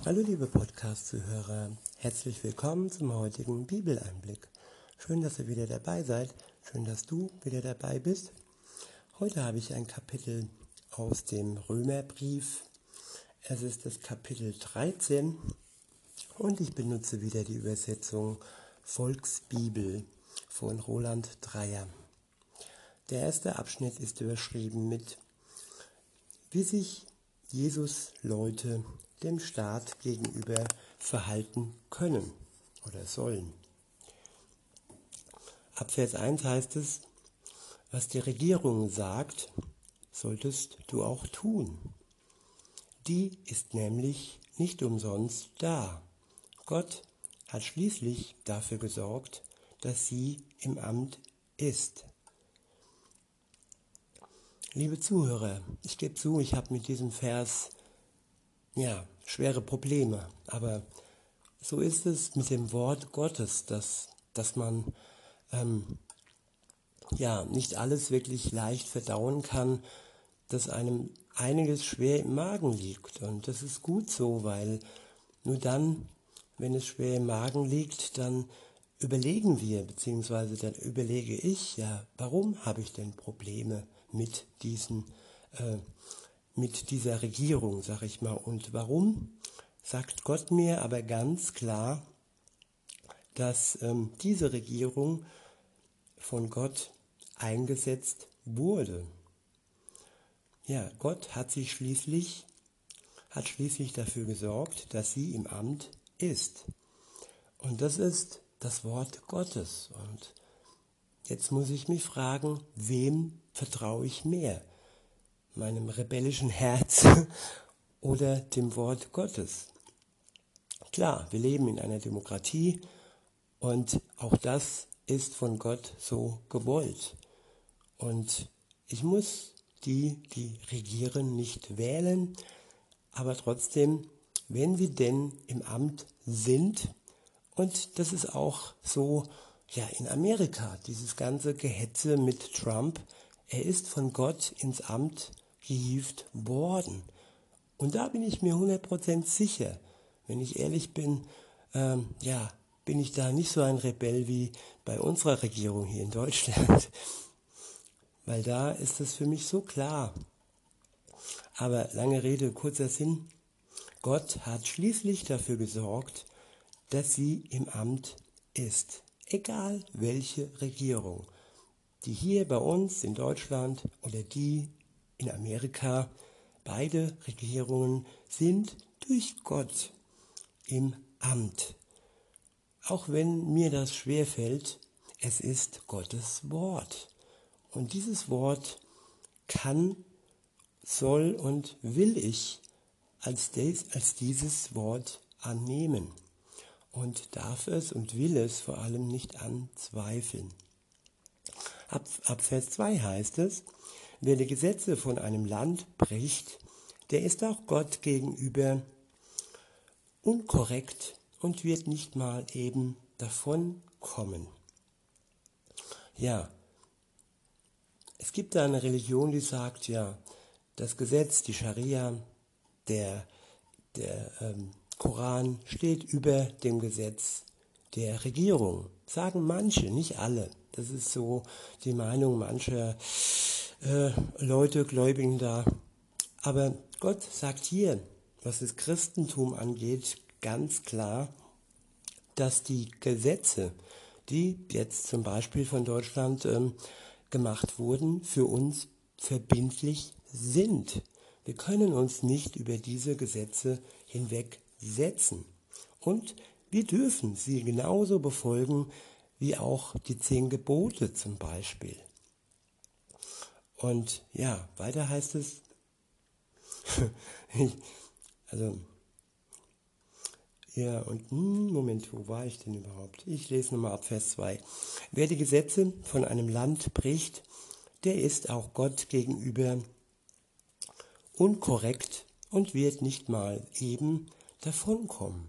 Hallo liebe Podcast-Zuhörer, herzlich willkommen zum heutigen Bibeleinblick. Schön, dass ihr wieder dabei seid, schön, dass du wieder dabei bist. Heute habe ich ein Kapitel aus dem Römerbrief. Es ist das Kapitel 13 und ich benutze wieder die Übersetzung Volksbibel von Roland Dreyer. Der erste Abschnitt ist überschrieben mit Wie sich Jesus Leute dem Staat gegenüber verhalten können oder sollen. Ab Vers 1 heißt es, was die Regierung sagt, solltest du auch tun. Die ist nämlich nicht umsonst da. Gott hat schließlich dafür gesorgt, dass sie im Amt ist. Liebe Zuhörer, ich gebe zu, ich habe mit diesem Vers ja schwere Probleme, aber so ist es mit dem Wort Gottes, dass, dass man ähm, ja nicht alles wirklich leicht verdauen kann, dass einem einiges schwer im Magen liegt. Und das ist gut so, weil nur dann, wenn es schwer im Magen liegt, dann überlegen wir, beziehungsweise dann überlege ich, ja, warum habe ich denn Probleme mit diesen, äh, mit dieser Regierung, sag ich mal. Und warum sagt Gott mir aber ganz klar, dass ähm, diese Regierung von Gott eingesetzt wurde. Ja, Gott hat sich schließlich, hat schließlich dafür gesorgt, dass sie im Amt ist. Und das ist das Wort Gottes. Und jetzt muss ich mich fragen, wem vertraue ich mehr? Meinem rebellischen Herz oder dem Wort Gottes? Klar, wir leben in einer Demokratie und auch das ist von Gott so gewollt. Und ich muss die, die regieren, nicht wählen, aber trotzdem, wenn sie denn im Amt sind, und das ist auch so, ja, in Amerika, dieses ganze Gehetze mit Trump, er ist von Gott ins Amt gehievt worden. Und da bin ich mir 100% sicher, wenn ich ehrlich bin, ähm, ja, bin ich da nicht so ein Rebell wie bei unserer Regierung hier in Deutschland. Weil da ist es für mich so klar. Aber lange Rede, kurzer Sinn. Gott hat schließlich dafür gesorgt, dass sie im Amt ist. Egal welche Regierung. Die hier bei uns in Deutschland oder die in Amerika, beide Regierungen sind durch Gott im Amt. Auch wenn mir das schwer fällt, es ist Gottes Wort. Und dieses Wort kann, soll und will ich als, des, als dieses Wort annehmen und darf es und will es vor allem nicht anzweifeln. Ab, ab Vers 2 heißt es, wer die Gesetze von einem Land bricht, der ist auch Gott gegenüber unkorrekt und wird nicht mal eben davon kommen. Ja, es gibt da eine Religion, die sagt, ja, das Gesetz, die Scharia, der, der ähm, Koran steht über dem Gesetz der Regierung. Sagen manche, nicht alle. Das ist so die Meinung mancher äh, Leute, Gläubigen da. Aber Gott sagt hier, was das Christentum angeht, ganz klar, dass die Gesetze, die jetzt zum Beispiel von Deutschland ähm, gemacht wurden, für uns verbindlich sind. Wir können uns nicht über diese Gesetze hinwegsetzen. Und wir dürfen sie genauso befolgen wie auch die zehn Gebote zum Beispiel. Und ja, weiter heißt es, also ja, und hm, Moment, wo war ich denn überhaupt? Ich lese nochmal ab Vers 2. Wer die Gesetze von einem Land bricht, der ist auch Gott gegenüber unkorrekt und wird nicht mal eben davonkommen.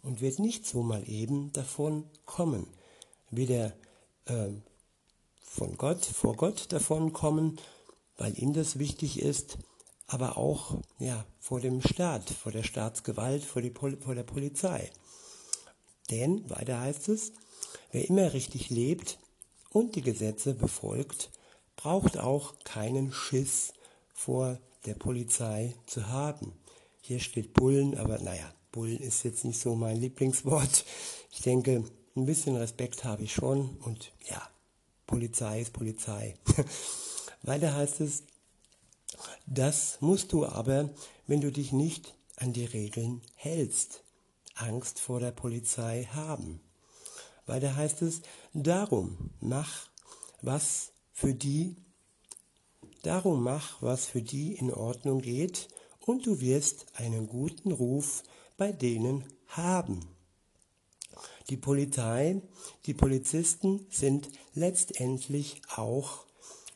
Und wird nicht so mal eben davon kommen. Weder äh, von Gott, vor Gott davonkommen, weil ihm das wichtig ist, aber auch ja, vor dem Staat, vor der Staatsgewalt, vor, die vor der Polizei. Denn, weiter heißt es, wer immer richtig lebt und die Gesetze befolgt, braucht auch keinen Schiss vor der Polizei zu haben. Hier steht Bullen, aber naja, Bullen ist jetzt nicht so mein Lieblingswort. Ich denke, ein bisschen Respekt habe ich schon und ja, Polizei ist Polizei. Weiter heißt es, das musst du aber, wenn du dich nicht an die Regeln hältst, Angst vor der Polizei haben. Weiter heißt es, darum mach, was für die, darum mach, was für die in Ordnung geht, und du wirst einen guten Ruf bei denen haben. Die Polizei, die Polizisten sind letztendlich auch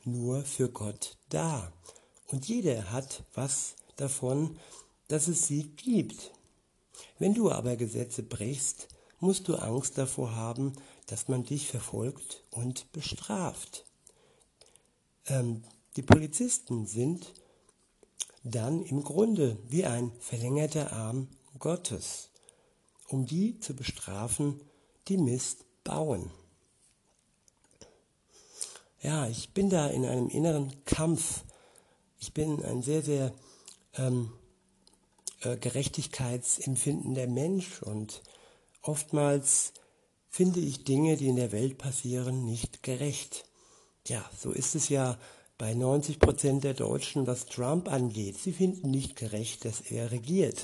nur für Gott da. Und jeder hat was davon, dass es sie gibt. Wenn du aber Gesetze brichst, musst du Angst davor haben, dass man dich verfolgt und bestraft. Ähm, die Polizisten sind dann im Grunde wie ein verlängerter Arm Gottes, um die zu bestrafen, die Mist bauen. Ja, ich bin da in einem inneren Kampf. Ich bin ein sehr, sehr ähm, äh, gerechtigkeitsempfindender Mensch und oftmals finde ich Dinge, die in der Welt passieren, nicht gerecht. Ja, so ist es ja bei 90 Prozent der Deutschen, was Trump angeht. Sie finden nicht gerecht, dass er regiert.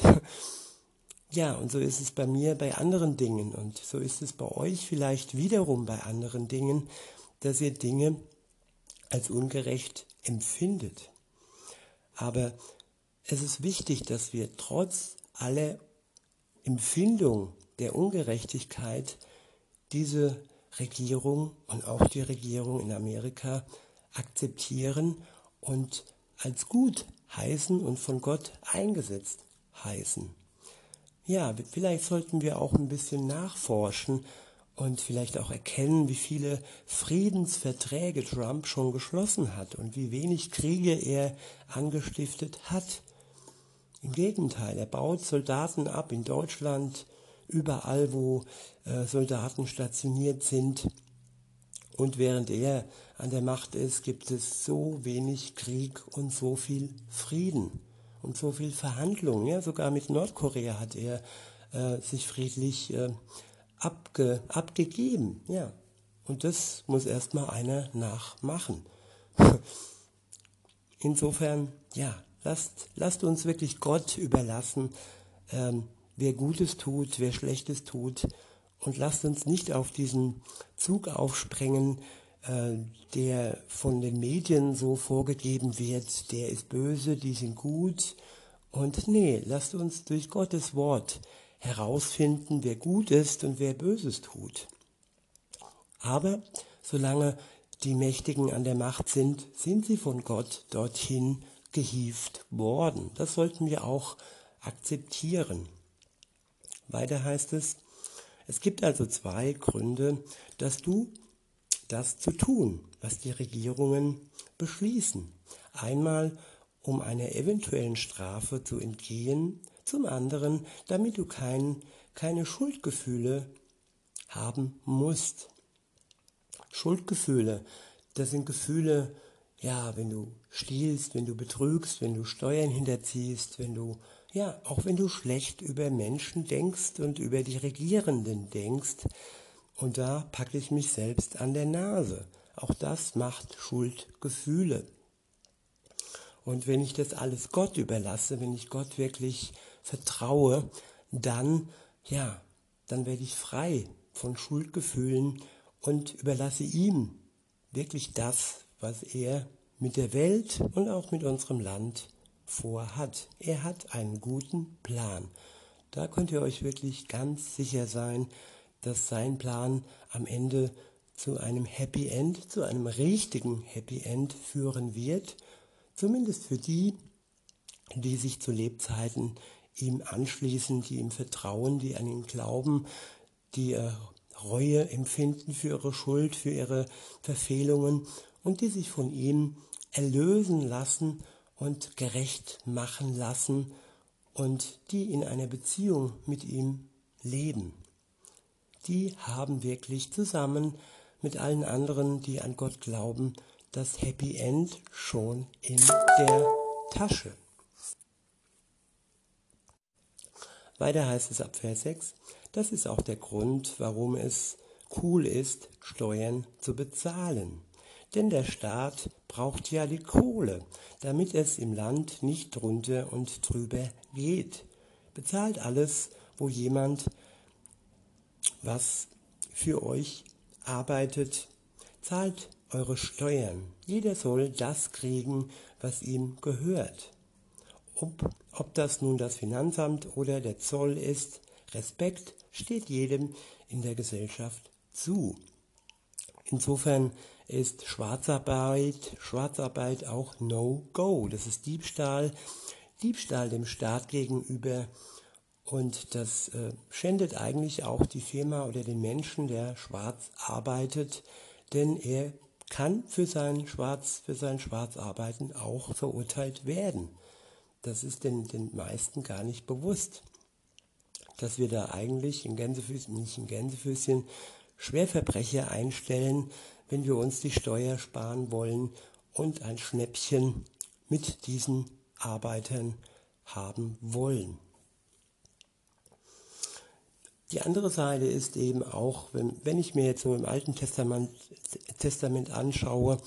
Ja, und so ist es bei mir bei anderen Dingen und so ist es bei euch vielleicht wiederum bei anderen Dingen, dass ihr Dinge als ungerecht empfindet. Aber es ist wichtig, dass wir trotz aller Empfindung der Ungerechtigkeit diese Regierung und auch die Regierung in Amerika akzeptieren und als gut heißen und von Gott eingesetzt heißen. Ja, vielleicht sollten wir auch ein bisschen nachforschen und vielleicht auch erkennen, wie viele Friedensverträge Trump schon geschlossen hat und wie wenig Kriege er angestiftet hat. Im Gegenteil, er baut Soldaten ab in Deutschland, überall, wo äh, Soldaten stationiert sind. Und während er an der Macht ist, gibt es so wenig Krieg und so viel Frieden und so viel Verhandlungen. Ja, sogar mit Nordkorea hat er äh, sich friedlich äh, abge, abgegeben. Ja. Und das muss erstmal einer nachmachen. Insofern, ja, lasst, lasst uns wirklich Gott überlassen, ähm, wer Gutes tut, wer Schlechtes tut. Und lasst uns nicht auf diesen Zug aufsprengen, äh, der von den Medien so vorgegeben wird, der ist böse, die sind gut. Und nee, lasst uns durch Gottes Wort herausfinden, wer gut ist und wer Böses tut. Aber solange die Mächtigen an der Macht sind, sind sie von Gott dorthin gehieft worden. Das sollten wir auch akzeptieren. Weiter heißt es, es gibt also zwei Gründe, dass du das zu tun, was die Regierungen beschließen. Einmal, um einer eventuellen Strafe zu entgehen zum anderen, damit du kein, keine Schuldgefühle haben musst. Schuldgefühle, das sind Gefühle, ja, wenn du stiehlst, wenn du betrügst, wenn du Steuern hinterziehst, wenn du, ja, auch wenn du schlecht über Menschen denkst und über die Regierenden denkst. Und da packe ich mich selbst an der Nase. Auch das macht Schuldgefühle. Und wenn ich das alles Gott überlasse, wenn ich Gott wirklich vertraue, dann, ja, dann werde ich frei von Schuldgefühlen und überlasse ihm wirklich das, was er mit der Welt und auch mit unserem Land vorhat. Er hat einen guten Plan. Da könnt ihr euch wirklich ganz sicher sein, dass sein Plan am Ende zu einem Happy End, zu einem richtigen Happy End führen wird. Zumindest für die, die sich zu Lebzeiten ihm anschließen, die ihm vertrauen, die an ihn glauben, die äh, Reue empfinden für ihre Schuld, für ihre Verfehlungen und die sich von ihm erlösen lassen und gerecht machen lassen und die in einer Beziehung mit ihm leben. Die haben wirklich zusammen mit allen anderen, die an Gott glauben, das Happy End schon in der Tasche. Weiter heißt es ab Vers 6, das ist auch der Grund, warum es cool ist, Steuern zu bezahlen. Denn der Staat braucht ja die Kohle, damit es im Land nicht drunter und drüber geht. Bezahlt alles, wo jemand was für euch arbeitet. Zahlt eure Steuern. Jeder soll das kriegen, was ihm gehört. Ob, ob das nun das Finanzamt oder der Zoll ist, Respekt steht jedem in der Gesellschaft zu. Insofern ist Schwarzarbeit, Schwarzarbeit auch No-Go. Das ist Diebstahl, Diebstahl dem Staat gegenüber und das äh, schändet eigentlich auch die Firma oder den Menschen, der schwarz arbeitet, denn er kann für sein Schwarz, für sein Schwarzarbeiten auch verurteilt werden. Das ist den, den meisten gar nicht bewusst, dass wir da eigentlich in Gänsefüßchen, nicht in Gänsefüßchen, Schwerverbrecher einstellen, wenn wir uns die Steuer sparen wollen und ein Schnäppchen mit diesen Arbeitern haben wollen. Die andere Seite ist eben auch, wenn, wenn ich mir jetzt so im Alten Testament, Testament anschaue,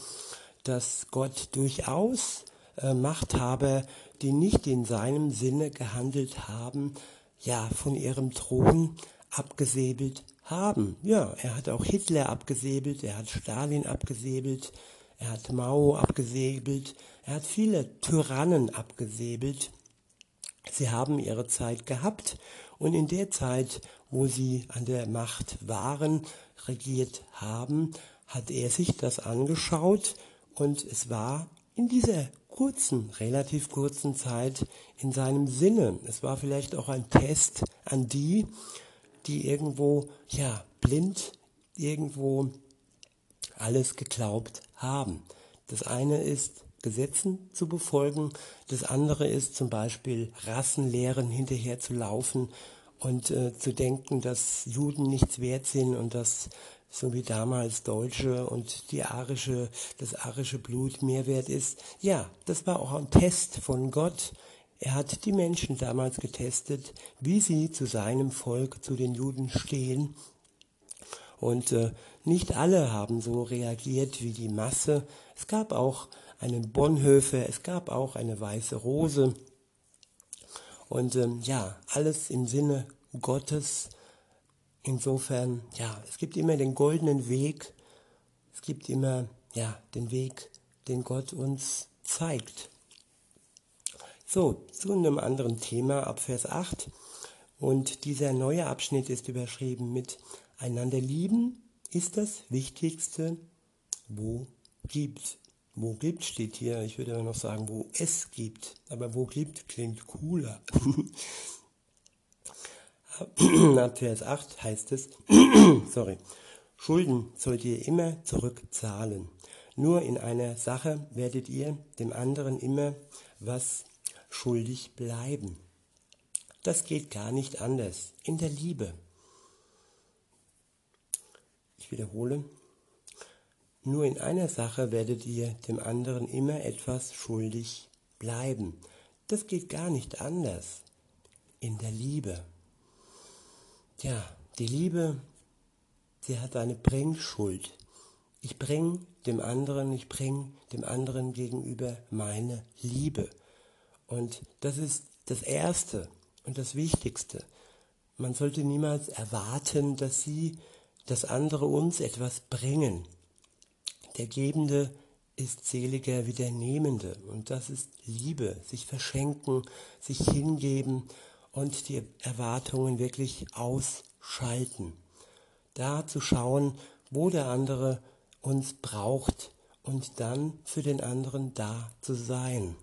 dass Gott durchaus äh, Machthaber, die nicht in seinem Sinne gehandelt haben, ja, von ihrem Thron abgesäbelt haben. Ja, er hat auch Hitler abgesäbelt, er hat Stalin abgesäbelt, er hat Mao abgesäbelt, er hat viele Tyrannen abgesäbelt. Sie haben ihre Zeit gehabt und in der Zeit, wo sie an der Macht waren, regiert haben, hat er sich das angeschaut und es war in dieser kurzen, relativ kurzen Zeit in seinem Sinne. Es war vielleicht auch ein Test an die, die irgendwo, ja, blind irgendwo alles geglaubt haben. Das eine ist, Gesetzen zu befolgen. Das andere ist zum Beispiel Rassenlehren hinterher zu laufen und äh, zu denken, dass Juden nichts wert sind und dass so wie damals Deutsche und die arische, das arische Blut mehr wert ist. Ja, das war auch ein Test von Gott. Er hat die Menschen damals getestet, wie sie zu seinem Volk, zu den Juden stehen. Und äh, nicht alle haben so reagiert wie die Masse. Es gab auch einen Bonhoeffer, es gab auch eine weiße Rose. Und ähm, ja, alles im Sinne Gottes. Insofern, ja, es gibt immer den goldenen Weg. Es gibt immer, ja, den Weg, den Gott uns zeigt. So, zu einem anderen Thema ab Vers 8. Und dieser neue Abschnitt ist überschrieben mit Einander lieben ist das Wichtigste, wo gibt. Wo gibt steht hier, ich würde noch sagen, wo es gibt. Aber wo gibt klingt cooler. Ab Vers 8 heißt es, sorry, Schulden sollt ihr immer zurückzahlen. Nur in einer Sache werdet ihr dem anderen immer was schuldig bleiben. Das geht gar nicht anders. In der Liebe. Ich wiederhole, nur in einer Sache werdet ihr dem anderen immer etwas schuldig bleiben. Das geht gar nicht anders. In der Liebe. Tja, die Liebe, sie hat eine Bringschuld. Ich bringe dem anderen, ich bringe dem anderen gegenüber meine Liebe. Und das ist das Erste und das Wichtigste. Man sollte niemals erwarten, dass sie, dass andere uns etwas bringen. Der Gebende ist seliger wie der Nehmende. Und das ist Liebe, sich verschenken, sich hingeben und die Erwartungen wirklich ausschalten. Da zu schauen, wo der andere uns braucht und dann für den anderen da zu sein.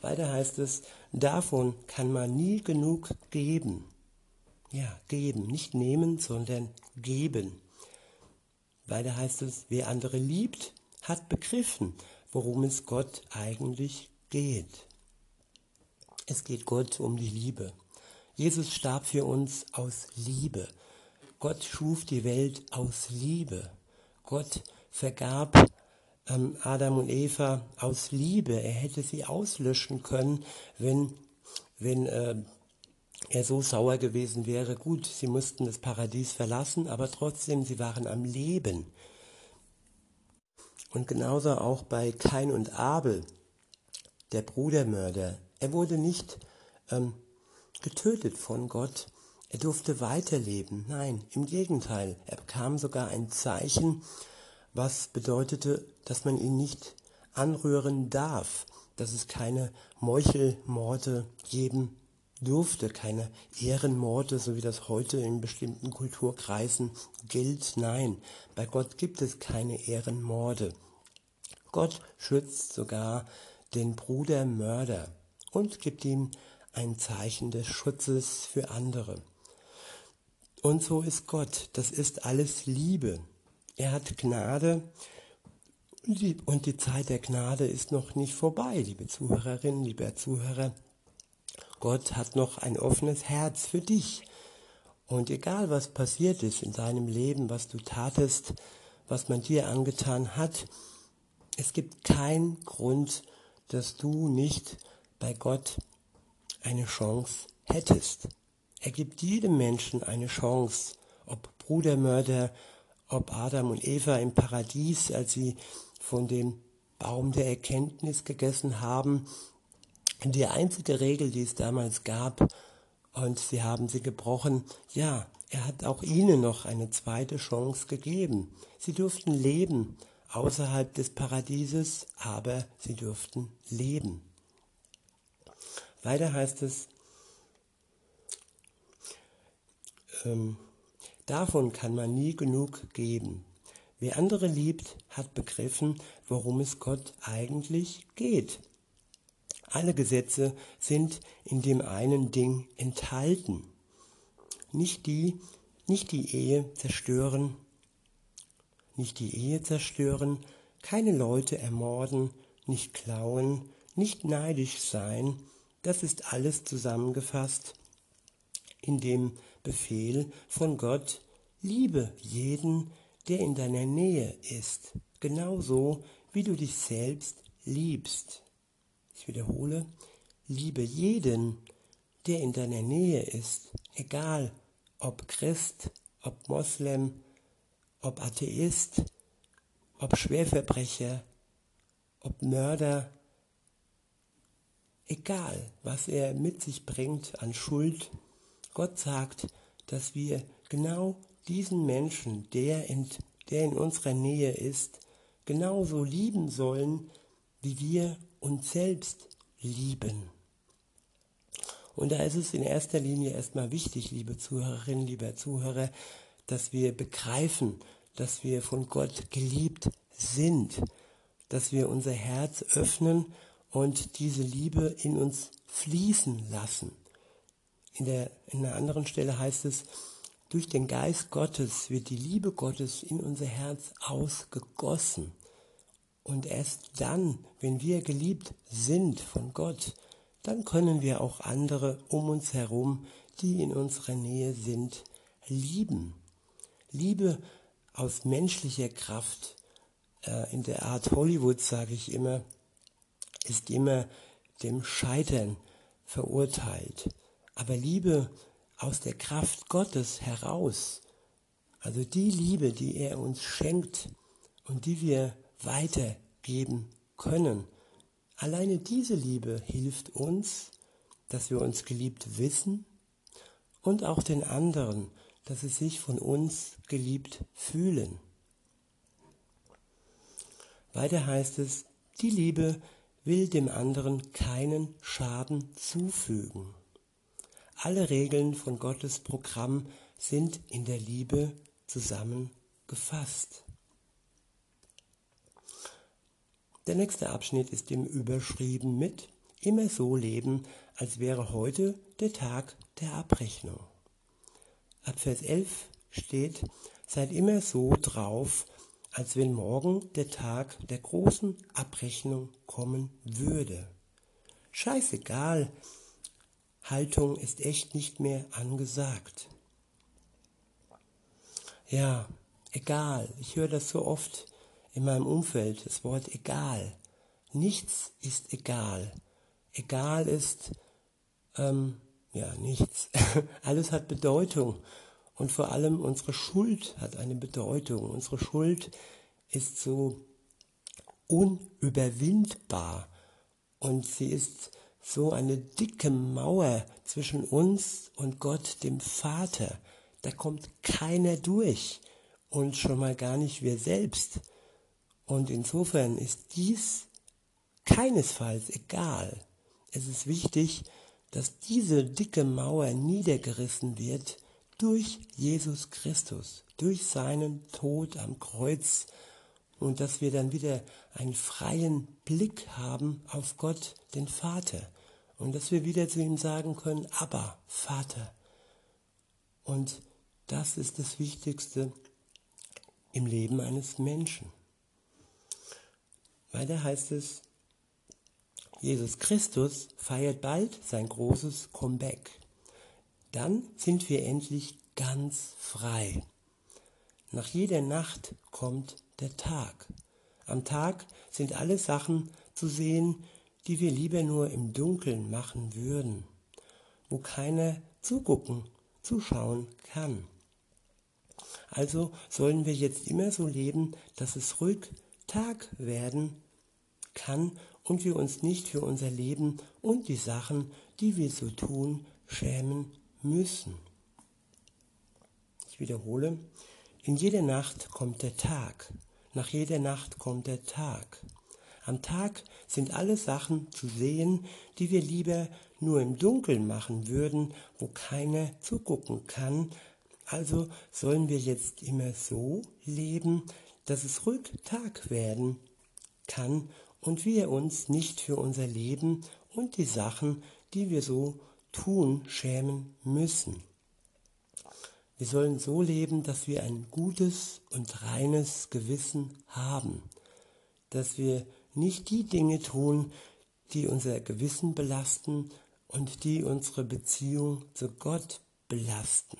Weiter heißt es, davon kann man nie genug geben. Ja, geben, nicht nehmen, sondern geben. Weiter heißt es, wer andere liebt, hat begriffen, worum es Gott eigentlich geht. Es geht Gott um die Liebe. Jesus starb für uns aus Liebe. Gott schuf die Welt aus Liebe. Gott vergab ähm, Adam und Eva aus Liebe. Er hätte sie auslöschen können, wenn, wenn äh, er so sauer gewesen wäre. Gut, sie mussten das Paradies verlassen, aber trotzdem, sie waren am Leben. Und genauso auch bei Kain und Abel, der Brudermörder. Er wurde nicht ähm, getötet von Gott. Er durfte weiterleben. Nein, im Gegenteil. Er bekam sogar ein Zeichen, was bedeutete, dass man ihn nicht anrühren darf, dass es keine Meuchelmorde geben durfte, keine Ehrenmorde, so wie das heute in bestimmten Kulturkreisen gilt. Nein, bei Gott gibt es keine Ehrenmorde. Gott schützt sogar den Bruder Mörder und gibt ihm ein Zeichen des Schutzes für andere. Und so ist Gott, das ist alles Liebe. Er hat Gnade und die Zeit der Gnade ist noch nicht vorbei, liebe Zuhörerinnen, lieber Zuhörer. Gott hat noch ein offenes Herz für dich. Und egal was passiert ist in deinem Leben, was du tatest, was man dir angetan hat, es gibt keinen Grund, dass du nicht bei Gott eine Chance hättest. Er gibt jedem Menschen eine Chance, ob Brudermörder, ob Adam und Eva im Paradies, als sie von dem Baum der Erkenntnis gegessen haben, die einzige Regel, die es damals gab, und sie haben sie gebrochen, ja, er hat auch ihnen noch eine zweite Chance gegeben. Sie durften leben außerhalb des Paradieses, aber sie durften leben. Weiter heißt es, ähm, davon kann man nie genug geben. Wer andere liebt, hat begriffen, worum es Gott eigentlich geht. Alle Gesetze sind in dem einen Ding enthalten. Nicht die, nicht die Ehe zerstören, nicht die Ehe zerstören, keine Leute ermorden, nicht klauen, nicht neidisch sein, das ist alles zusammengefasst in dem Befehl von Gott, liebe jeden, der in deiner Nähe ist, genauso wie du dich selbst liebst. Ich wiederhole, liebe jeden, der in deiner Nähe ist, egal ob Christ, ob Moslem, ob Atheist, ob Schwerverbrecher, ob Mörder, egal was er mit sich bringt an Schuld, Gott sagt, dass wir genau diesen Menschen, der in, der in unserer Nähe ist, genauso lieben sollen, wie wir uns selbst lieben. Und da ist es in erster Linie erstmal wichtig, liebe Zuhörerinnen, lieber Zuhörer, dass wir begreifen, dass wir von Gott geliebt sind, dass wir unser Herz öffnen und diese Liebe in uns fließen lassen. In, der, in einer anderen Stelle heißt es, durch den Geist Gottes wird die Liebe Gottes in unser Herz ausgegossen. Und erst dann, wenn wir geliebt sind von Gott, dann können wir auch andere um uns herum, die in unserer Nähe sind, lieben. Liebe aus menschlicher Kraft, äh, in der Art Hollywood sage ich immer, ist immer dem Scheitern verurteilt. Aber Liebe aus der Kraft Gottes heraus, also die Liebe, die er uns schenkt und die wir weitergeben können, alleine diese Liebe hilft uns, dass wir uns geliebt wissen und auch den anderen, dass sie sich von uns geliebt fühlen. Weiter heißt es, die Liebe will dem anderen keinen Schaden zufügen. Alle Regeln von Gottes Programm sind in der Liebe zusammengefasst. Der nächste Abschnitt ist dem überschrieben mit immer so leben, als wäre heute der Tag der Abrechnung. Ab Vers 11 steht, seid immer so drauf, als wenn morgen der Tag der großen Abrechnung kommen würde. Scheißegal, Haltung ist echt nicht mehr angesagt. Ja, egal, ich höre das so oft in meinem Umfeld, das Wort egal. Nichts ist egal. Egal ist, ähm, ja, nichts. Alles hat Bedeutung. Und vor allem unsere Schuld hat eine Bedeutung. Unsere Schuld ist so unüberwindbar. Und sie ist so eine dicke Mauer zwischen uns und Gott, dem Vater. Da kommt keiner durch. Und schon mal gar nicht wir selbst. Und insofern ist dies keinesfalls egal. Es ist wichtig, dass diese dicke Mauer niedergerissen wird durch Jesus Christus, durch seinen Tod am Kreuz und dass wir dann wieder einen freien Blick haben auf Gott, den Vater und dass wir wieder zu ihm sagen können, aber Vater. Und das ist das Wichtigste im Leben eines Menschen. Weiter heißt es, Jesus Christus feiert bald sein großes Comeback. Dann sind wir endlich ganz frei. Nach jeder Nacht kommt der Tag. Am Tag sind alle Sachen zu sehen, die wir lieber nur im Dunkeln machen würden, wo keiner zugucken, zuschauen kann. Also sollen wir jetzt immer so leben, dass es ruhig Tag werden kann und wir uns nicht für unser Leben und die Sachen, die wir so tun, schämen müssen. Ich wiederhole, in jeder Nacht kommt der Tag, nach jeder Nacht kommt der Tag. Am Tag sind alle Sachen zu sehen, die wir lieber nur im Dunkeln machen würden, wo keiner zugucken kann. Also sollen wir jetzt immer so leben, dass es ruhig Tag werden kann und wir uns nicht für unser Leben und die Sachen, die wir so tun, schämen müssen. Wir sollen so leben, dass wir ein gutes und reines Gewissen haben, dass wir nicht die Dinge tun, die unser Gewissen belasten und die unsere Beziehung zu Gott belasten.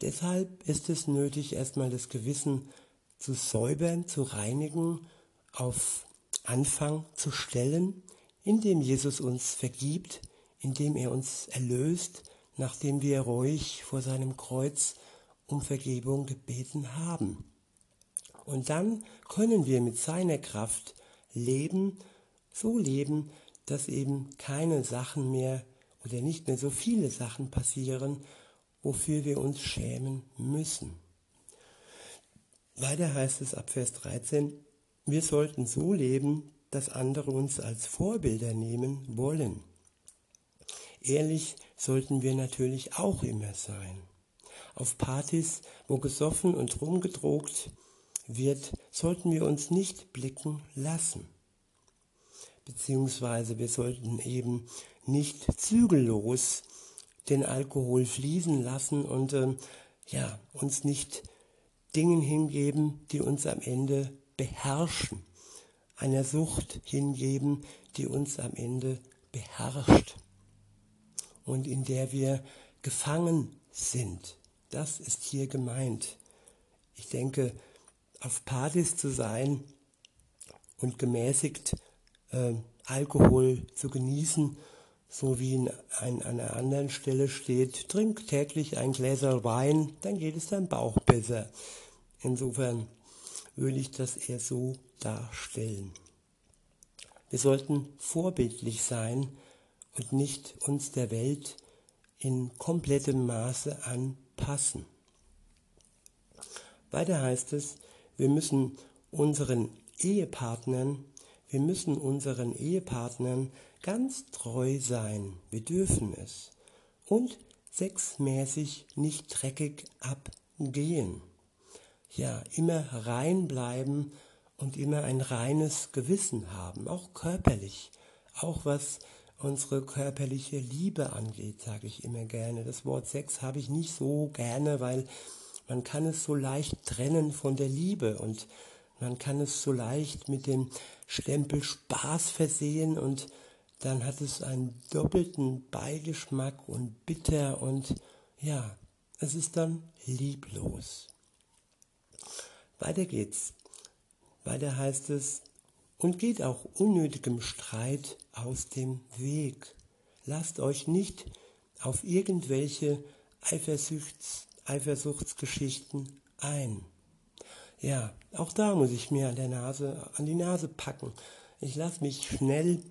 Deshalb ist es nötig, erstmal das Gewissen zu säubern, zu reinigen auf Anfang zu stellen, indem Jesus uns vergibt, indem er uns erlöst, nachdem wir ruhig vor seinem Kreuz um Vergebung gebeten haben. Und dann können wir mit seiner Kraft leben, so leben, dass eben keine Sachen mehr oder nicht mehr so viele Sachen passieren, wofür wir uns schämen müssen. Weiter heißt es ab Vers 13, wir sollten so leben, dass andere uns als Vorbilder nehmen wollen. Ehrlich sollten wir natürlich auch immer sein. Auf Partys, wo gesoffen und rumgedrogt wird, sollten wir uns nicht blicken lassen. Beziehungsweise wir sollten eben nicht zügellos den Alkohol fließen lassen und äh, ja, uns nicht Dingen hingeben, die uns am Ende beherrschen, einer Sucht hingeben, die uns am Ende beherrscht und in der wir gefangen sind. Das ist hier gemeint. Ich denke, auf Partys zu sein und gemäßigt äh, Alkohol zu genießen, so wie an einer anderen Stelle steht, trink täglich ein Gläser Wein, dann geht es deinem Bauch besser. Insofern würde ich das eher so darstellen. Wir sollten vorbildlich sein und nicht uns der Welt in komplettem Maße anpassen. Weiter heißt es, wir müssen unseren Ehepartnern, wir müssen unseren Ehepartnern ganz treu sein. Wir dürfen es. Und sexmäßig nicht dreckig abgehen ja immer rein bleiben und immer ein reines Gewissen haben, auch körperlich, auch was unsere körperliche Liebe angeht, sage ich immer gerne. Das Wort Sex habe ich nicht so gerne, weil man kann es so leicht trennen von der Liebe und man kann es so leicht mit dem Stempel Spaß versehen und dann hat es einen doppelten Beigeschmack und bitter und ja, es ist dann lieblos. Weiter geht's. Weiter heißt es, und geht auch unnötigem Streit aus dem Weg. Lasst euch nicht auf irgendwelche Eifersuchts, Eifersuchtsgeschichten ein. Ja, auch da muss ich mir an der Nase, an die Nase packen. Ich lasse mich schnell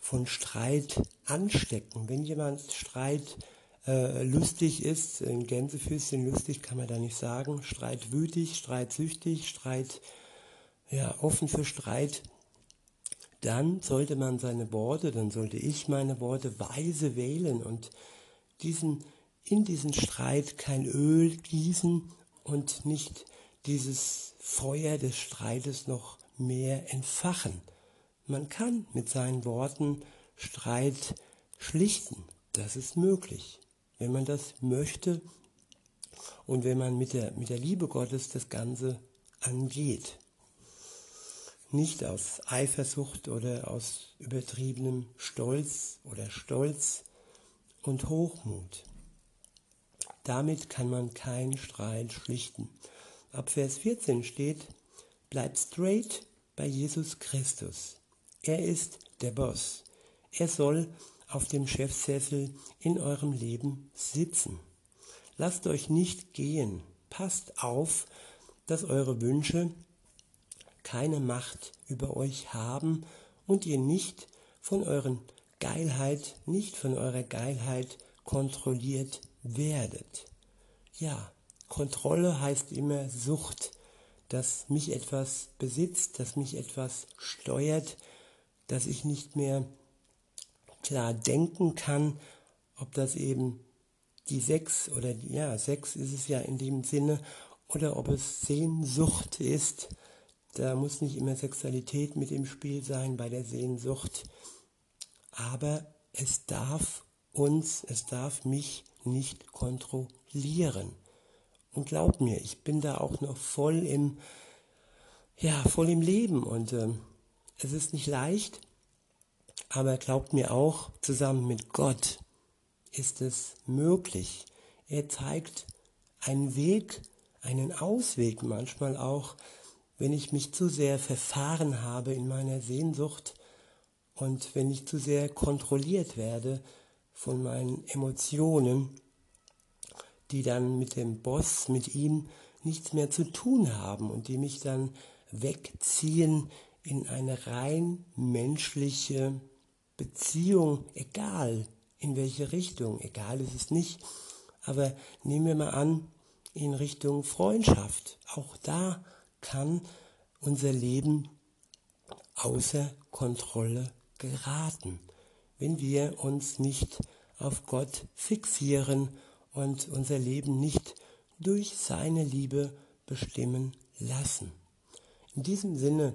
von Streit anstecken. Wenn jemand Streit äh, lustig ist, in Gänsefüßchen lustig kann man da nicht sagen, streitwütig, streitsüchtig, Streit, ja, offen für Streit, dann sollte man seine Worte, dann sollte ich meine Worte weise wählen und diesen, in diesen Streit kein Öl gießen und nicht dieses Feuer des Streites noch mehr entfachen. Man kann mit seinen Worten Streit schlichten. Das ist möglich, wenn man das möchte und wenn man mit der, mit der Liebe Gottes das Ganze angeht nicht aus Eifersucht oder aus übertriebenem Stolz oder Stolz und Hochmut. Damit kann man keinen Streit schlichten. Ab Vers 14 steht, bleibt straight bei Jesus Christus. Er ist der Boss. Er soll auf dem Chefsessel in eurem Leben sitzen. Lasst euch nicht gehen. Passt auf, dass eure Wünsche keine Macht über euch haben und ihr nicht von euren Geilheit, nicht von eurer Geilheit kontrolliert werdet. Ja, Kontrolle heißt immer Sucht, dass mich etwas besitzt, dass mich etwas steuert, dass ich nicht mehr klar denken kann, ob das eben die Sex oder ja, Sex ist es ja in dem Sinne, oder ob es Sehnsucht ist, da muss nicht immer Sexualität mit im Spiel sein bei der Sehnsucht. Aber es darf uns, es darf mich nicht kontrollieren. Und glaub mir, ich bin da auch noch voll im, ja, voll im Leben und äh, es ist nicht leicht, aber glaubt mir auch, zusammen mit Gott ist es möglich. Er zeigt einen Weg, einen Ausweg manchmal auch, wenn ich mich zu sehr verfahren habe in meiner Sehnsucht und wenn ich zu sehr kontrolliert werde von meinen Emotionen, die dann mit dem Boss, mit ihm nichts mehr zu tun haben und die mich dann wegziehen in eine rein menschliche Beziehung, egal in welche Richtung, egal ist es nicht, aber nehmen wir mal an, in Richtung Freundschaft. Auch da kann unser Leben außer Kontrolle geraten, wenn wir uns nicht auf Gott fixieren und unser Leben nicht durch seine Liebe bestimmen lassen. In diesem Sinne